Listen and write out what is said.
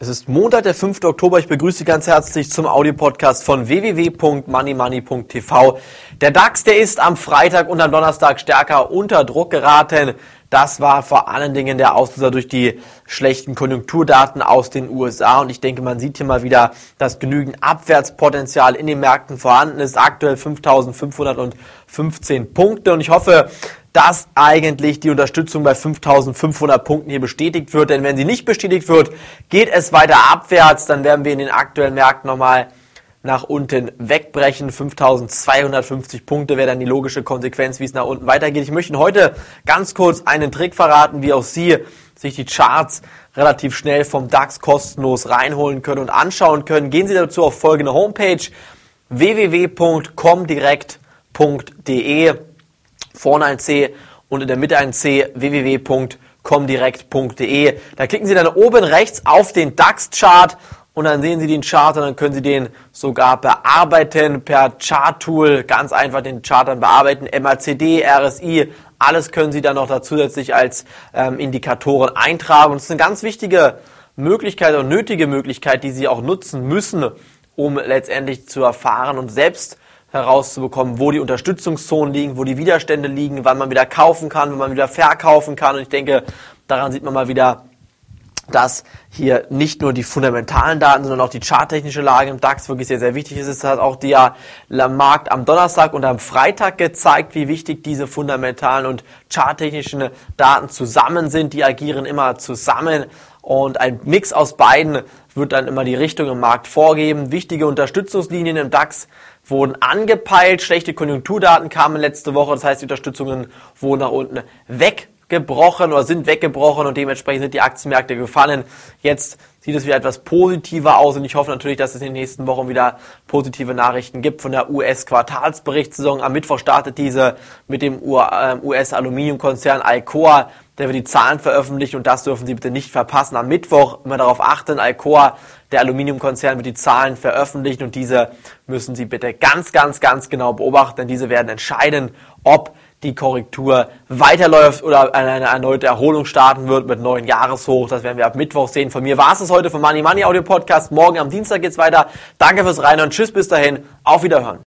Es ist Montag, der 5. Oktober. Ich begrüße Sie ganz herzlich zum Audiopodcast von www.moneymoney.tv. Der DAX, der ist am Freitag und am Donnerstag stärker unter Druck geraten. Das war vor allen Dingen der Auslöser durch die schlechten Konjunkturdaten aus den USA. Und ich denke, man sieht hier mal wieder, dass genügend Abwärtspotenzial in den Märkten vorhanden ist. Aktuell 5515 Punkte. Und ich hoffe, dass eigentlich die Unterstützung bei 5500 Punkten hier bestätigt wird. Denn wenn sie nicht bestätigt wird, geht es weiter abwärts. Dann werden wir in den aktuellen Märkten nochmal nach unten wegbrechen. 5250 Punkte wäre dann die logische Konsequenz, wie es nach unten weitergeht. Ich möchte Ihnen heute ganz kurz einen Trick verraten, wie auch Sie sich die Charts relativ schnell vom DAX kostenlos reinholen können und anschauen können. Gehen Sie dazu auf folgende Homepage www.comdirekt.de vorne ein C und in der Mitte ein C, www.comdirect.de. Da klicken Sie dann oben rechts auf den DAX-Chart und dann sehen Sie den Chart und dann können Sie den sogar bearbeiten per Chart-Tool. Ganz einfach den Chart dann bearbeiten. MACD, RSI, alles können Sie dann noch da zusätzlich als ähm, Indikatoren eintragen. Und das ist eine ganz wichtige Möglichkeit und nötige Möglichkeit, die Sie auch nutzen müssen, um letztendlich zu erfahren und selbst herauszubekommen, wo die Unterstützungszonen liegen, wo die Widerstände liegen, wann man wieder kaufen kann, wann man wieder verkaufen kann. Und ich denke, daran sieht man mal wieder, dass hier nicht nur die fundamentalen Daten, sondern auch die charttechnische Lage im DAX wirklich sehr, sehr wichtig ist. Es hat auch der Markt am Donnerstag und am Freitag gezeigt, wie wichtig diese fundamentalen und charttechnischen Daten zusammen sind. Die agieren immer zusammen und ein Mix aus beiden wird dann immer die Richtung im Markt vorgeben. Wichtige Unterstützungslinien im DAX wurden angepeilt. Schlechte Konjunkturdaten kamen letzte Woche. Das heißt, die Unterstützungen wurden nach unten weggebrochen oder sind weggebrochen und dementsprechend sind die Aktienmärkte gefallen. Jetzt sieht es wieder etwas positiver aus und ich hoffe natürlich, dass es in den nächsten Wochen wieder positive Nachrichten gibt von der US-Quartalsberichtssaison. Am Mittwoch startet diese mit dem US-Aluminiumkonzern Alcoa der wird die Zahlen veröffentlichen und das dürfen Sie bitte nicht verpassen. Am Mittwoch immer darauf achten, Alcoa, der Aluminiumkonzern, wird die Zahlen veröffentlichen und diese müssen Sie bitte ganz, ganz, ganz genau beobachten, denn diese werden entscheiden, ob die Korrektur weiterläuft oder eine erneute Erholung starten wird mit neuen Jahreshoch. Das werden wir ab Mittwoch sehen. Von mir war es heute vom Money Money Audio Podcast. Morgen am Dienstag geht's weiter. Danke fürs Rein und Tschüss bis dahin. Auf Wiederhören.